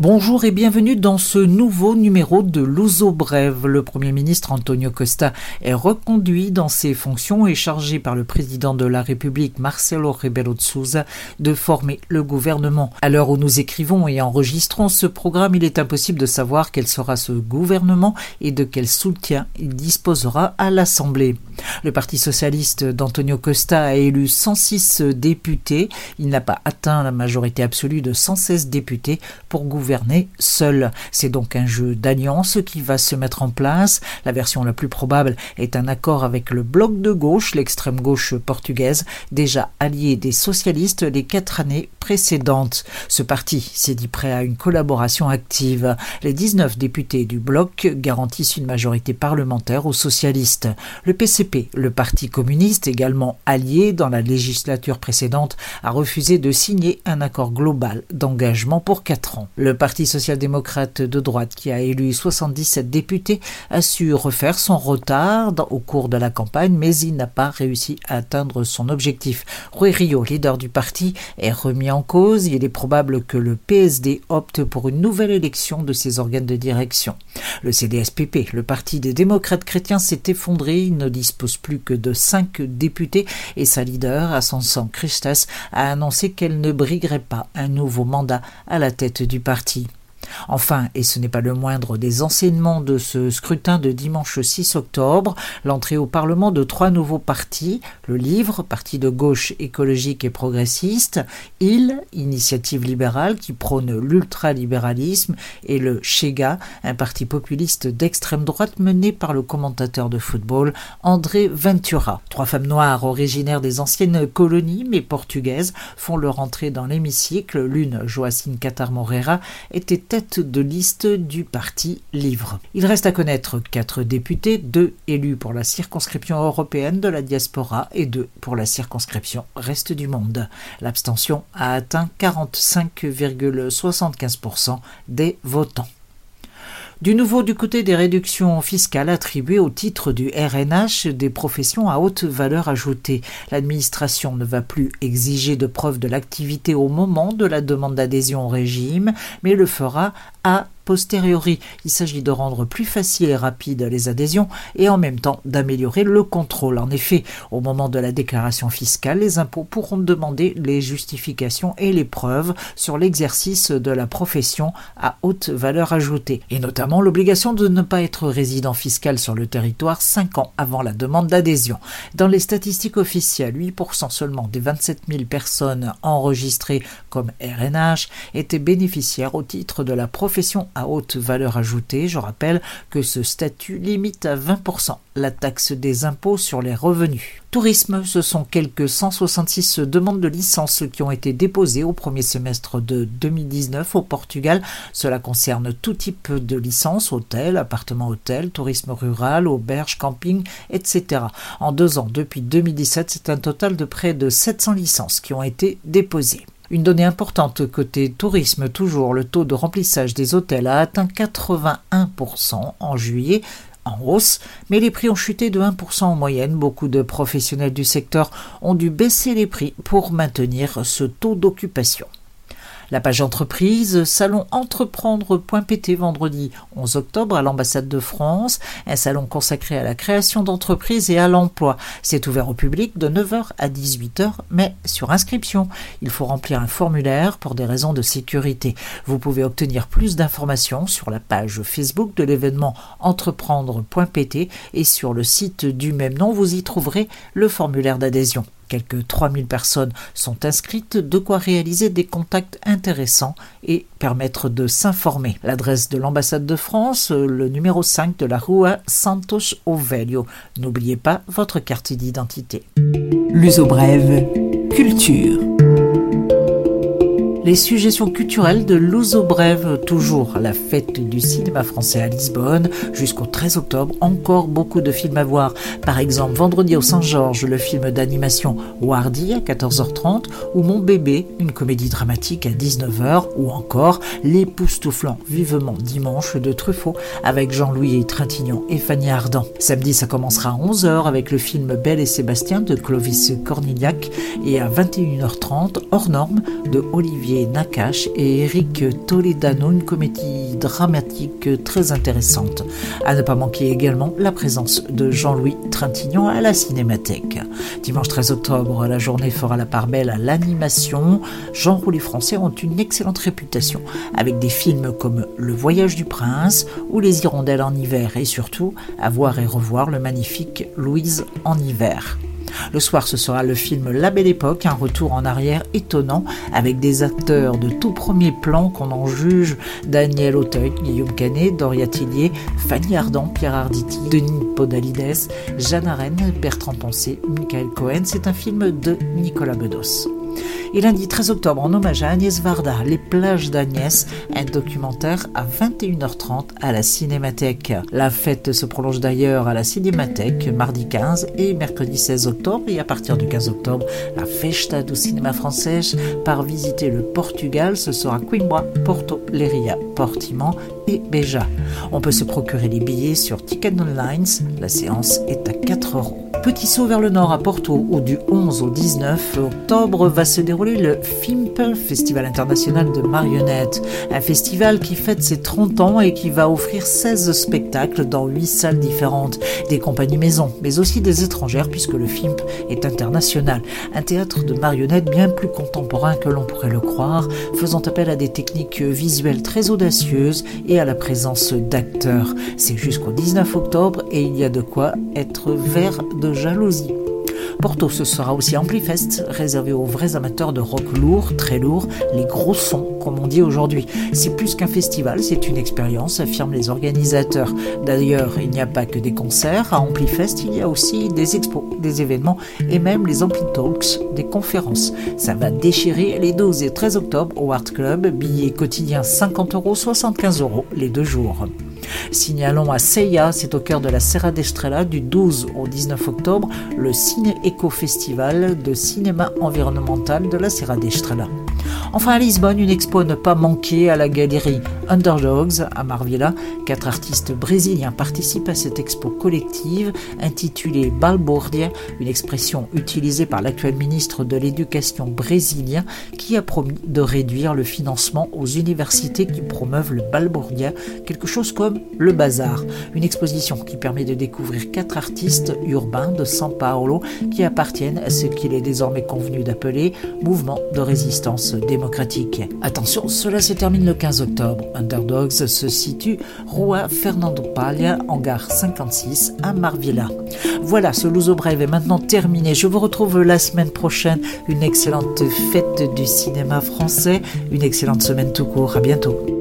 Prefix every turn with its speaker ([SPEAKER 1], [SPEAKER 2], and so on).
[SPEAKER 1] Bonjour et bienvenue dans ce nouveau numéro de l'Ouzo Brève. Le Premier ministre Antonio Costa est reconduit dans ses fonctions et chargé par le président de la République Marcelo Rebelo de Souza de former le gouvernement. À l'heure où nous écrivons et enregistrons ce programme, il est impossible de savoir quel sera ce gouvernement et de quel soutien il disposera à l'Assemblée. Le Parti socialiste d'Antonio Costa a élu 106 députés. Il n'a pas atteint la majorité absolue de 116 députés pour gouverner seul. C'est donc un jeu d'alliance qui va se mettre en place. La version la plus probable est un accord avec le bloc de gauche, l'extrême gauche portugaise, déjà allié des socialistes les quatre années précédentes. Ce parti s'est dit prêt à une collaboration active. Les 19 députés du bloc garantissent une majorité parlementaire aux socialistes. Le PCP, le Parti communiste, également allié dans la législature précédente, a refusé de signer un accord global d'engagement pour quatre ans. Parti social-démocrate de droite, qui a élu 77 députés, a su refaire son retard au cours de la campagne, mais il n'a pas réussi à atteindre son objectif. Rui Rio, leader du parti, est remis en cause. Il est probable que le PSD opte pour une nouvelle élection de ses organes de direction. Le CDSPP, le parti des démocrates chrétiens, s'est effondré. Il ne dispose plus que de cinq députés et sa leader, Ascension Christas, a annoncé qu'elle ne briguerait pas un nouveau mandat à la tête du parti. parti. Enfin, et ce n'est pas le moindre des enseignements de ce scrutin de dimanche 6 octobre, l'entrée au Parlement de trois nouveaux partis, le Livre, parti de gauche écologique et progressiste, Il, initiative libérale qui prône l'ultralibéralisme, et le Chega, un parti populiste d'extrême droite mené par le commentateur de football André Ventura. Trois femmes noires originaires des anciennes colonies mais portugaises font leur entrée dans l'hémicycle. L'une, Joacine Catar Moreira, était de liste du parti Livre. Il reste à connaître quatre députés, deux élus pour la circonscription européenne de la diaspora et deux pour la circonscription reste du monde. L'abstention a atteint 45,75% des votants. Du nouveau du côté des réductions fiscales attribuées au titre du RNH des professions à haute valeur ajoutée. L'administration ne va plus exiger de preuves de l'activité au moment de la demande d'adhésion au régime, mais le fera à posteriori. Il s'agit de rendre plus facile et rapide les adhésions et en même temps d'améliorer le contrôle. En effet, au moment de la déclaration fiscale, les impôts pourront demander les justifications et les preuves sur l'exercice de la profession à haute valeur ajoutée, et notamment l'obligation de ne pas être résident fiscal sur le territoire 5 ans avant la demande d'adhésion. Dans les statistiques officielles, 8% seulement des 27 000 personnes enregistrées comme RNH étaient bénéficiaires au titre de la profession à haute valeur ajoutée. Je rappelle que ce statut limite à 20% la taxe des impôts sur les revenus. Tourisme, ce sont quelques 166 demandes de licence qui ont été déposées au premier semestre de 2019 au Portugal. Cela concerne tout type de licences, hôtels, appartements hôtels, tourisme rural, auberges, camping, etc. En deux ans, depuis 2017, c'est un total de près de 700 licences qui ont été déposées. Une donnée importante côté tourisme, toujours, le taux de remplissage des hôtels a atteint 81% en juillet, en hausse, mais les prix ont chuté de 1% en moyenne. Beaucoup de professionnels du secteur ont dû baisser les prix pour maintenir ce taux d'occupation. La page entreprise, salon entreprendre.pt vendredi 11 octobre à l'ambassade de France, un salon consacré à la création d'entreprises et à l'emploi. C'est ouvert au public de 9h à 18h, mais sur inscription. Il faut remplir un formulaire pour des raisons de sécurité. Vous pouvez obtenir plus d'informations sur la page Facebook de l'événement entreprendre.pt et sur le site du même nom, vous y trouverez le formulaire d'adhésion. Quelques 3000 personnes sont inscrites, de quoi réaliser des contacts intéressants et permettre de s'informer. L'adresse de l'ambassade de France, le numéro 5 de la Rua Santos Ovelio. N'oubliez pas votre carte d'identité.
[SPEAKER 2] L'uso brève, culture.
[SPEAKER 1] Les suggestions culturelles de Luso Brève, toujours la fête du cinéma français à Lisbonne, jusqu'au 13 octobre, encore beaucoup de films à voir. Par exemple, vendredi au Saint-Georges, le film d'animation Wardy à 14h30, ou Mon bébé, une comédie dramatique à 19h, ou encore L'époustouflant vivement dimanche de Truffaut avec Jean-Louis Trintignant et Fanny Ardant. Samedi, ça commencera à 11h avec le film Belle et Sébastien de Clovis Cornillac et à 21h30, hors norme de Olivier Nakache et Eric Toledano, une comédie dramatique très intéressante. À ne pas manquer également la présence de Jean-Louis Trintignant à la Cinémathèque. Dimanche 13 octobre, la journée fera la part belle à l'animation. Jean les Français ont une excellente réputation avec des films comme Le Voyage du Prince ou Les Hirondelles en hiver et surtout à voir et revoir le magnifique Louise en hiver. Le soir, ce sera le film La Belle Époque, un retour en arrière étonnant avec des acteurs de tout premier plan qu'on en juge Daniel Auteuil, Guillaume Canet, Doria Tillier, Fanny Ardant, Pierre Arditi, Denis Podalides, Jeanne Arène, Bertrand Poncé, Michael Cohen. C'est un film de Nicolas Bedos. Et lundi 13 octobre, en hommage à Agnès Varda, Les plages d'Agnès, un documentaire à 21h30 à la Cinémathèque. La fête se prolonge d'ailleurs à la Cinémathèque mardi 15 et mercredi 16 octobre. Et à partir du 15 octobre, la Festa do Cinéma Français par visiter le Portugal. Ce sera Coimbra, Porto, Leiria, Portimão et Beja. On peut se procurer les billets sur Ticket Online. La séance est à 4 euros. Petit saut vers le nord à Porto, où du 11 au 19 octobre va se dérouler le FIMP, Festival international de marionnettes. Un festival qui fête ses 30 ans et qui va offrir 16 spectacles dans 8 salles différentes. Des compagnies maisons, mais aussi des étrangères puisque le FIMP est international. Un théâtre de marionnettes bien plus contemporain que l'on pourrait le croire, faisant appel à des techniques visuelles très audacieuses et à la présence d'acteurs. C'est jusqu'au 19 octobre et il y a de quoi être vert de jalousie. Porto, ce sera aussi Amplifest, réservé aux vrais amateurs de rock lourd, très lourd, les gros sons, comme on dit aujourd'hui. C'est plus qu'un festival, c'est une expérience, affirment les organisateurs. D'ailleurs, il n'y a pas que des concerts. À Amplifest, il y a aussi des expos, des événements et même les Ampli Talks, des conférences. Ça va déchirer les 12 et 13 octobre au Art Club, billets quotidiens 50 euros, 75 euros les deux jours. Signalons à Seiya, c'est au cœur de la Serra d'Estrella, du 12 au 19 octobre, le Ciné Eco Festival de cinéma environnemental de la Serra d'Estrella. Enfin à Lisbonne, une expo ne pas manquer à la galerie Underdogs à Marvilla. Quatre artistes brésiliens participent à cette expo collective intitulée Balbordia, une expression utilisée par l'actuel ministre de l'Éducation brésilien qui a promis de réduire le financement aux universités qui promeuvent le Balbordia, quelque chose comme le bazar. Une exposition qui permet de découvrir quatre artistes urbains de São Paulo qui appartiennent à ce qu'il est désormais convenu d'appeler mouvement de résistance démocratique. Attention, cela se termine le 15 octobre. Underdogs se situe Rua Fernando Palha, en gare 56 à Marvilla. Voilà, ce Luso Brève est maintenant terminé. Je vous retrouve la semaine prochaine. Une excellente fête du cinéma français, une excellente semaine tout court. À bientôt.